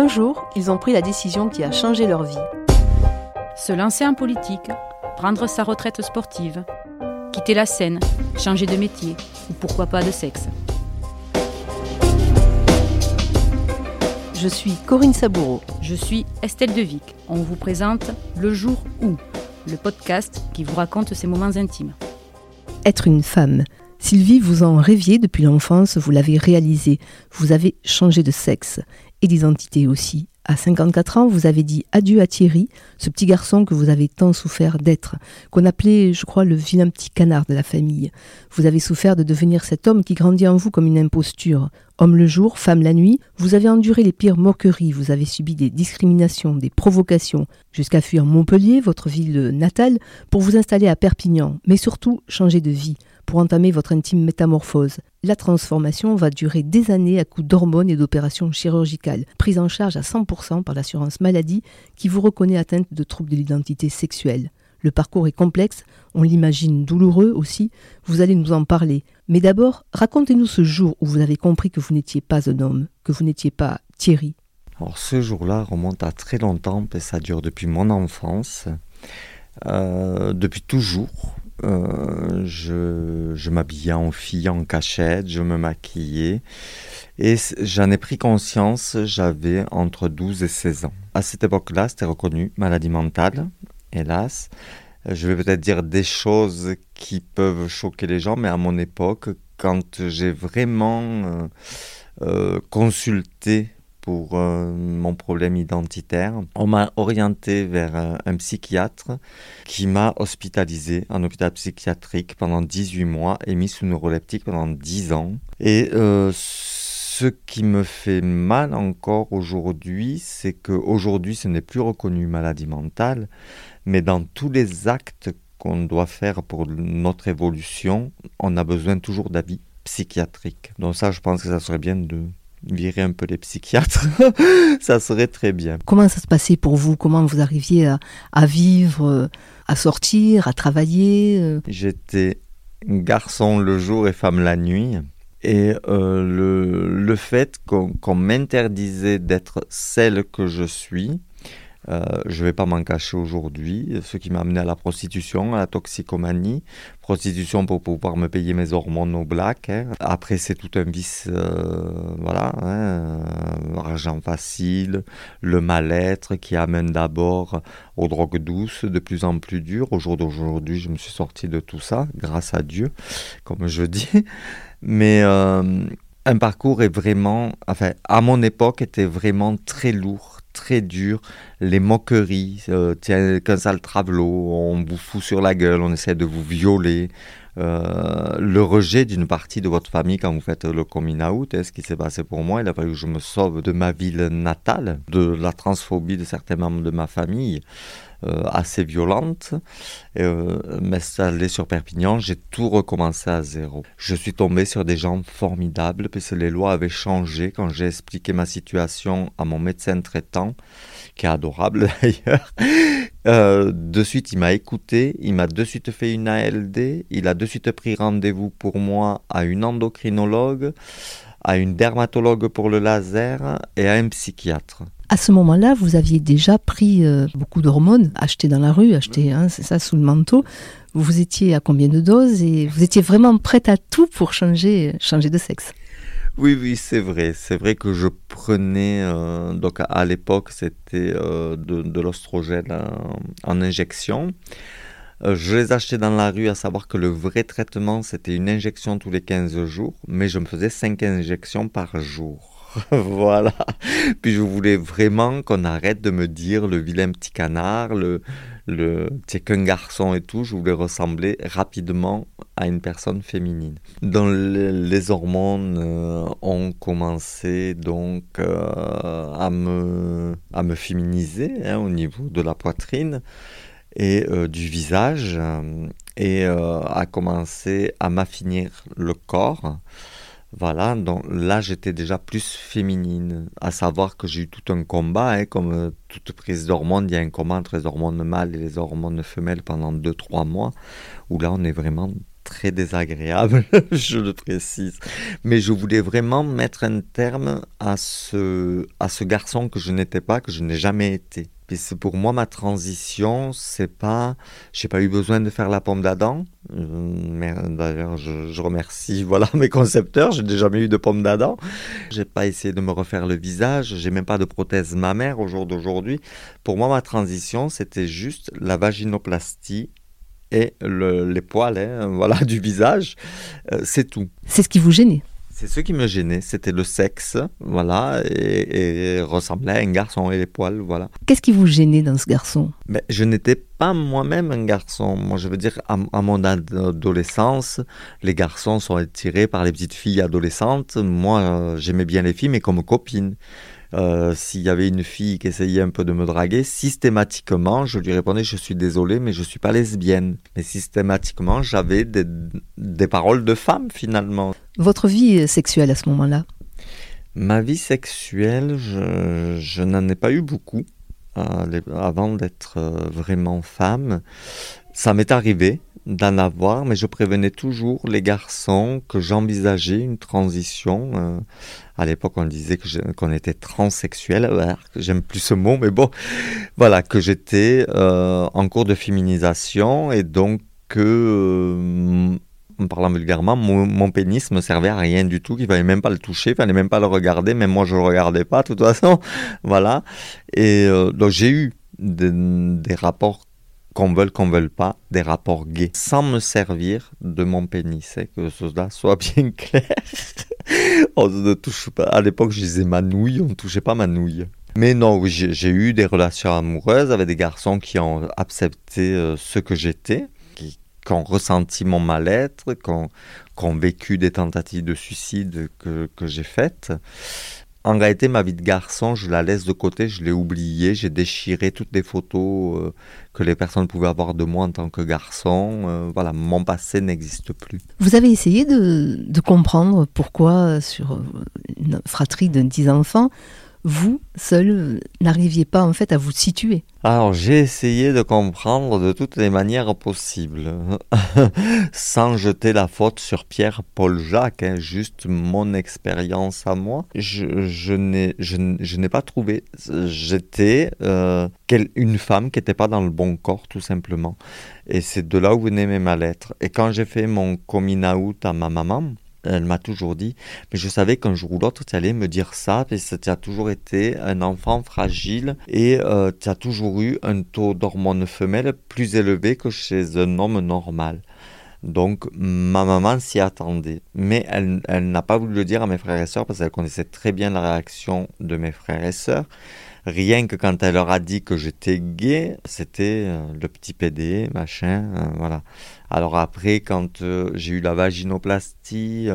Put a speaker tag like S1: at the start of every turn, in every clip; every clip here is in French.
S1: Un jour, ils ont pris la décision qui a changé leur vie.
S2: Se lancer en politique, prendre sa retraite sportive, quitter la scène, changer de métier ou pourquoi pas de sexe.
S1: Je suis Corinne Saboureau.
S2: Je suis Estelle Devic. On vous présente Le jour où, le podcast qui vous raconte ses moments intimes.
S1: Être une femme. Sylvie, vous en rêviez depuis l'enfance, vous l'avez réalisé. Vous avez changé de sexe et d'identité aussi. À 54 ans, vous avez dit adieu à Thierry, ce petit garçon que vous avez tant souffert d'être, qu'on appelait, je crois, le vilain petit canard de la famille. Vous avez souffert de devenir cet homme qui grandit en vous comme une imposture. Homme le jour, femme la nuit, vous avez enduré les pires moqueries, vous avez subi des discriminations, des provocations, jusqu'à fuir Montpellier, votre ville natale, pour vous installer à Perpignan, mais surtout changer de vie pour entamer votre intime métamorphose. La transformation va durer des années à coups d'hormones et d'opérations chirurgicales, prises en charge à 100% par l'assurance maladie qui vous reconnaît atteinte de troubles de l'identité sexuelle. Le parcours est complexe, on l'imagine douloureux aussi, vous allez nous en parler. Mais d'abord, racontez-nous ce jour où vous avez compris que vous n'étiez pas un homme, que vous n'étiez pas Thierry.
S3: Alors ce jour-là remonte à très longtemps, et ça dure depuis mon enfance, euh, depuis toujours. Euh, je, m'habillais en fille en cachette, je me maquillais. Et j'en ai pris conscience, j'avais entre 12 et 16 ans. À cette époque-là, c'était reconnu maladie mentale, hélas. Je vais peut-être dire des choses qui peuvent choquer les gens, mais à mon époque, quand j'ai vraiment euh, euh, consulté pour euh, mon problème identitaire. On m'a orienté vers un, psychiatre qui m'a hospitalisé en hôpital psychiatrique pendant 18 mois et mis sous neuroleptique pendant 10 ans. Et euh, ce qui me fait mal encore aujourd'hui, c'est qu'aujourd'hui, ce n'est plus reconnu maladie mentale, mais dans tous les actes qu'on doit faire pour notre évolution, on a besoin toujours d'avis psychiatriques. Donc ça, je pense que ça serait bien de virer un peu les psychiatres, ça serait très bien.
S1: Comment ça se passait pour vous? Comment vous arriviez à, vivre, à sortir, à travailler euh?
S3: J'étais garçon le jour et femme la nuit. Et euh, le, le, fait qu'on m'interdisait d'être celle que je suis, euh, je ne vais pas m'en cacher aujourd'hui, ce qui m'a amené à la prostitution, à la toxicomanie. Prostitution pour pouvoir me payer mes hormones au black. Hein. Après, c'est tout un vice, euh, voilà, hein, euh, argent facile, le mal-être qui amène d'abord aux drogues douces, de plus en plus dures. Au jour d'aujourd'hui, je me suis sorti de tout ça, grâce à Dieu, comme je dis. Mais un parcours est vraiment, enfin, à mon époque, était vraiment très lourd très dur, les moqueries, euh, tiens, qu'un sale travelot, on vous fout sur la gueule, on essaie de vous violer, euh, le rejet d'une partie de votre famille quand vous faites le coming out, hein, ce qui s'est passé pour moi, il a fallu que je me sauve de ma ville natale, de la transphobie de certains membres de ma famille. Euh, assez violente. Euh, M'installer sur Perpignan, j'ai tout recommencé à zéro. Je suis tombé sur des gens formidables, puisque les lois avaient changé quand j'ai expliqué ma situation à mon médecin traitant, qui est adorable d'ailleurs. Euh, de suite, il m'a écouté, il m'a de suite fait une ALD, il a de suite pris rendez-vous pour moi à une endocrinologue, à une dermatologue pour le laser et à un psychiatre.
S1: À ce moment-là, vous aviez déjà pris euh, beaucoup d'hormones achetées dans la rue, achetées, hein, c'est ça, sous le manteau. Vous étiez à combien de doses et vous étiez vraiment prête à tout pour changer, changer de sexe?
S3: Oui, oui, c'est vrai. C'est vrai que je prenais, euh, donc à, l'époque, c'était euh, de, l'ostrogène en, injection. je les achetais dans la rue, à savoir que le vrai traitement, c'était une injection tous les 15 jours, mais je me faisais 5 injections par jour. voilà. Puis je voulais vraiment qu'on arrête de me dire le vilain petit canard, le, le c'est qu'un garçon et tout. Je voulais ressembler rapidement à une personne féminine. Dans les, hormones euh, ont commencé donc euh, à me à me féminiser hein, au niveau de la poitrine et euh, du visage et à commencer à m'affinir le corps. Voilà, donc là j'étais déjà plus féminine, à savoir que j'ai eu tout un combat, hein, comme euh, toute prise d'hormones, il y a un combat entre les hormones mâles et les hormones femelles pendant 2-3 mois, où là on est vraiment très désagréable, je le précise. Mais je voulais vraiment mettre un terme à ce, à ce garçon que je n'étais pas, que je n'ai jamais été. c'est pour moi, ma transition, c'est pas. J'ai pas eu besoin de faire la pomme d'Adam. Euh, d'ailleurs, je, remercie voilà, mes concepteurs. J'ai déjà jamais eu de pomme d'Adam. J'ai pas essayé de me refaire le visage. J'ai même pas de prothèse mammaire au jour d'aujourd'hui. Pour moi, ma transition, c'était juste la vaginoplastie et les poils hein, voilà, du visage. Euh, c'est tout.
S1: C'est ce qui vous gênait
S3: c'est ce qui me gênait, c'était le sexe, voilà, et, ressembler à un garçon et les poils, voilà.
S1: Qu'est-ce qui vous gênait dans ce garçon?
S3: Mais Je n'étais pas moi-même un garçon. Moi, je veux dire, à, à, mon adolescence, les garçons sont attirés par les petites filles adolescentes. Moi, euh, j'aimais bien les filles, mais comme copines. Euh, s'il y avait une fille qui essayait un peu de me draguer, systématiquement, je lui répondais Je suis désolé, mais je ne suis pas lesbienne. Mais systématiquement, j'avais des, paroles de femme finalement.
S1: Votre vie sexuelle à ce moment-là?
S3: Ma vie sexuelle, je, n'en ai pas eu beaucoup euh, avant d'être euh, vraiment femme. Ça m'est arrivé d'en avoir, mais je prévenais toujours les garçons que j'envisageais une transition. Euh, à l'époque, on disait qu'on était transsexuel. J'aime plus ce mot, mais bon, voilà, que j'étais euh, en cours de féminisation et donc que, euh, en parlant vulgairement, mon, pénis me servait à rien du tout, qu'il fallait même pas le toucher, il fallait même pas le regarder, même moi je le regardais pas de toute façon, voilà. Et donc j'ai eu des rapports qu'on veuille qu'on veuille pas, des rapports gays, sans me servir de mon pénis, et que cela soit bien clair. on ne touche pas. À l'époque, je disais ma nouille, on ne touchait pas ma nouille. Mais non, j'ai eu des relations amoureuses avec des garçons qui ont accepté euh, ce que j'étais, qui, ont ressenti mon mal-être, qui ont, vécu des tentatives de suicide que j'ai faites. En réalité, ma vie de garçon, je la laisse de côté, je l'ai oubliée, j'ai déchiré toutes les photos euh, que les personnes pouvaient avoir de moi en tant que garçon. Euh, voilà, mon passé n'existe plus.
S1: Vous avez essayé de, de comprendre pourquoi, sur une fratrie de 10 enfants, vous, seul, n'arriviez pas en fait à vous situer
S3: Alors j'ai essayé de comprendre de toutes les manières possibles, sans jeter la faute sur Pierre, Paul, Jacques, hein, juste mon expérience à moi. Je, n'ai pas trouvé. J'étais euh, une femme qui n'était pas dans le bon corps, tout simplement. Et c'est de là où venait mes mal-être. Et quand j'ai fait mon coming out à ma maman, elle m'a toujours dit, mais je savais qu'un jour ou l'autre, tu allais me dire ça, parce que tu as toujours été un enfant fragile et euh, tu as toujours eu un taux d'hormones femelles plus élevé que chez un homme normal. Donc ma maman s'y attendait, mais elle, elle n'a pas voulu le dire à mes frères et sœurs parce qu'elle connaissait très bien la réaction de mes frères et sœurs. Rien que quand elle leur a dit que j'étais gay, c'était euh, le petit PD, machin, euh, voilà. Alors après, quand euh, j'ai eu la vaginoplastie,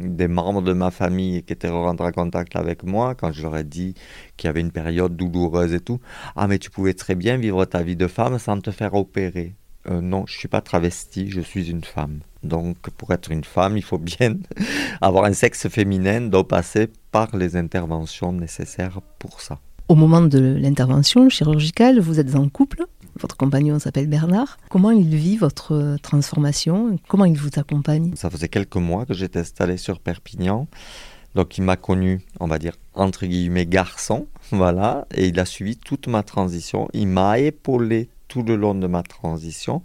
S3: des membres de ma famille qui étaient rentrés en contact avec moi, quand je leur ai dit qu'il y avait une période douloureuse et tout, ah mais tu pouvais très bien vivre ta vie de femme sans te faire opérer. Non, je suis pas travesti, je suis une femme. Donc pour être une femme, il faut bien avoir un sexe féminin, donc passer par les interventions nécessaires pour ça.
S1: Au moment de l'intervention chirurgicale, vous êtes en couple, votre compagnon s'appelle Bernard. Comment il vit votre transformation? Comment il vous accompagne?
S3: Ça faisait quelques mois que j'étais installé sur Perpignan. Donc il m'a connu, on va dire, entre guillemets, garçon, voilà, et il a suivi toute ma transition. Il m'a épaulé tout le long de ma transition.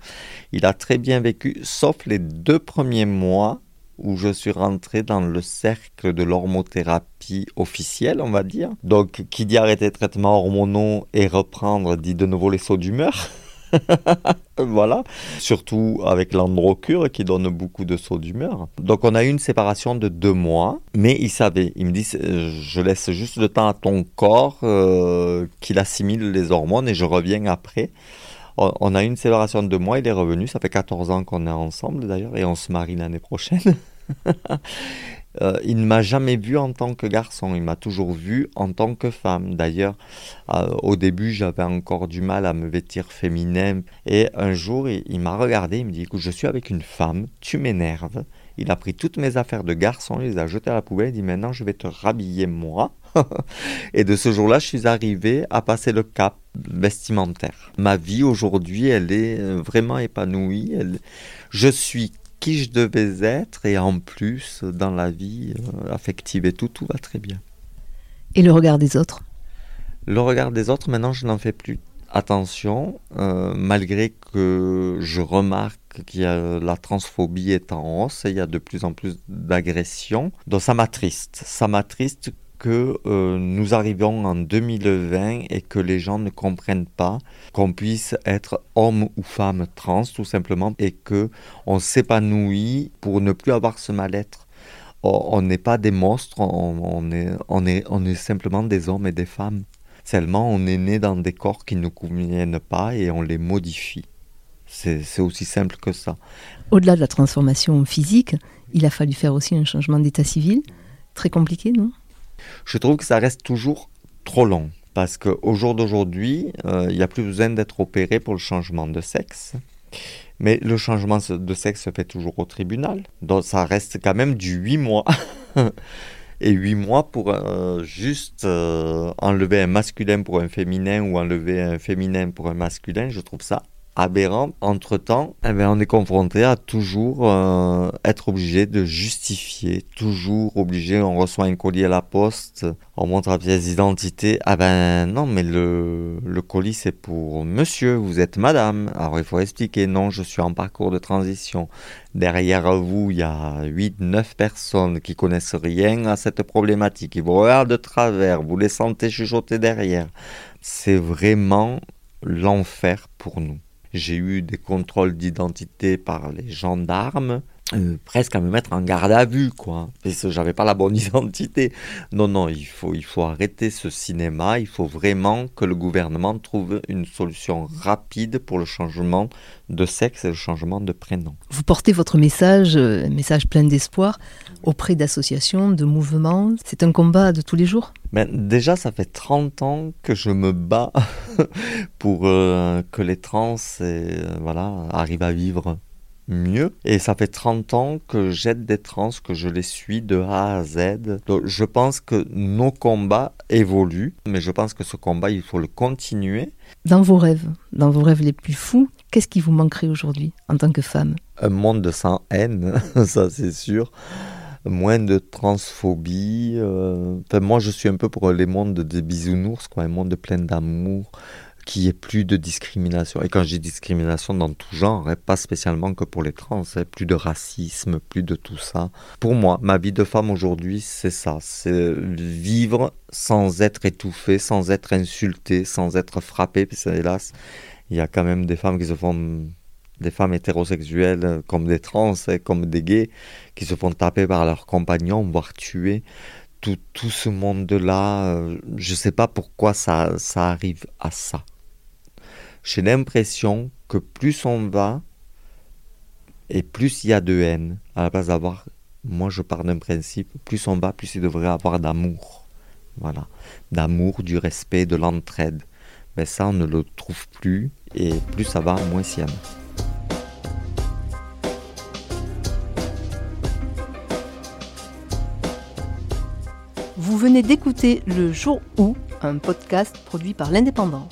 S3: Il a très bien vécu, sauf les deux premiers mois où je suis rentré dans le cercle de l'hormothérapie officielle, on va dire. Donc, qui dit arrêter les traitements hormonaux et reprendre, dit de nouveau les sauts d'humeur. voilà, surtout avec l'androcure qui donne beaucoup de sauts d'humeur. Donc on a eu une séparation de deux mois, mais il savait, il me dit je laisse juste le temps à ton corps euh, qu'il assimile les hormones et je reviens après on a eu une séparation de deux mois, il est revenu, ça fait 14 ans qu'on est ensemble d'ailleurs, et on se marie l'année prochaine. Euh, il ne m'a jamais vu en tant que garçon, il m'a toujours vu en tant que femme. D'ailleurs, euh, au début, j'avais encore du mal à me vêtir féminin. Et un jour, il, m'a regardé, il me dit, écoute, je suis avec une femme, tu m'énerves. Il a pris toutes mes affaires de garçon, il les a jetées à la poubelle, il dit maintenant je vais te rhabiller moi. et de ce jour-là, je suis arrivé à passer le cap vestimentaire. Ma vie aujourd'hui, elle est euh, vraiment épanouie. Je suis qui je devais être et en plus, dans la vie euh, affective et tout, tout va très bien.
S1: Et le regard des autres?
S3: Le regard des autres, maintenant, je n'en fais plus attention, euh, malgré que je remarque que la transphobie est en hausse et il y a de plus en plus d'agressions. Donc ça m'attriste. Ça m'attriste que euh, nous arrivons en 2020 et que les gens ne comprennent pas qu'on puisse être homme ou femme trans tout simplement et que on s'épanouit pour ne plus avoir ce mal-être. On n'est pas des monstres, on, est, on, est, on est simplement des hommes et des femmes. Seulement, on est né dans des corps qui ne nous conviennent pas et on les modifie. C'est aussi simple que ça.
S1: Au-delà de la transformation physique, il a fallu faire aussi un changement d'état civil. Très compliqué, non?
S3: Je trouve que ça reste toujours trop long. Parce qu'au jour d'aujourd'hui, euh, il n'y a plus besoin d'être opéré pour le changement de sexe. Mais le changement de sexe se fait toujours au tribunal. Donc ça reste quand même du 8 mois. Et 8 mois pour euh, juste euh, enlever un masculin pour un féminin ou enlever un féminin pour un masculin, je trouve ça aberrant. Entre-temps, eh ben, on est confronté à toujours euh, être obligé de justifier, toujours obligé, on reçoit un colis à la poste, on montre la pièce d'identité. Ah ben non, mais le, le colis c'est pour monsieur, vous êtes madame. Alors il faut expliquer, non, je suis en parcours de transition. Derrière vous, il y a 8-9 personnes qui connaissent rien à cette problématique, ils vous regardent de travers, vous les sentez chuchoter derrière. C'est vraiment l'enfer pour nous. J'ai eu des contrôles d'identité par les gendarmes, euh, presque à me mettre en garde à vue, quoi, parce que j'avais pas la bonne identité. Non, non, il faut, il faut arrêter ce cinéma. Il faut vraiment que le gouvernement trouve une solution rapide pour le changement de sexe et le changement de prénom.
S1: Vous portez votre message, euh, un message plein d'espoir, auprès d'associations, de mouvements. C'est un combat de tous les jours?
S3: Ben, Déjà, ça fait 30 ans que je me bats pour euh, que les trans voilà, arrivent à vivre mieux. Et ça fait 30 ans que j'aide des trans, que je les suis de A à Z. Donc je pense que nos combats évoluent, mais je pense que ce combat, il faut le continuer.
S1: Dans vos rêves, dans vos rêves les plus fous, qu'est-ce qui vous manquerait aujourd'hui en tant que femme?
S3: Un monde sans haine, ça c'est sûr moins de transphobie. Euh, enfin, moi, je suis un peu pour les mondes des bisounours, quoi, un monde plein d'amour, qu'il n'y ait plus de discrimination. Et quand je dis discrimination dans tout genre, hein, pas spécialement que pour les trans, hein, plus de racisme, plus de tout ça. Pour moi, ma vie de femme aujourd'hui, c'est ça. C'est vivre sans être étouffée, sans être insultée, sans être frappée. Que, hélas, il y a quand même des femmes qui se font des femmes hétérosexuelles comme des trans, hein, comme des gays, qui se font taper par leurs compagnons, voire tuer. Tout, tout ce monde-là, euh, je ne sais pas pourquoi ça, ça arrive à ça j'ai l'impression que plus on va et plus il y a de haine, à la place d'avoir, moi je pars d'un principe, plus on va, plus il devrait avoir d'amour. Voilà, d'amour, du respect, de l'entraide. Mais ça, on ne le trouve plus, et plus ça va, moins s'y a.
S1: Vous venez d'écouter Le Jour où, un podcast produit par l'Indépendant.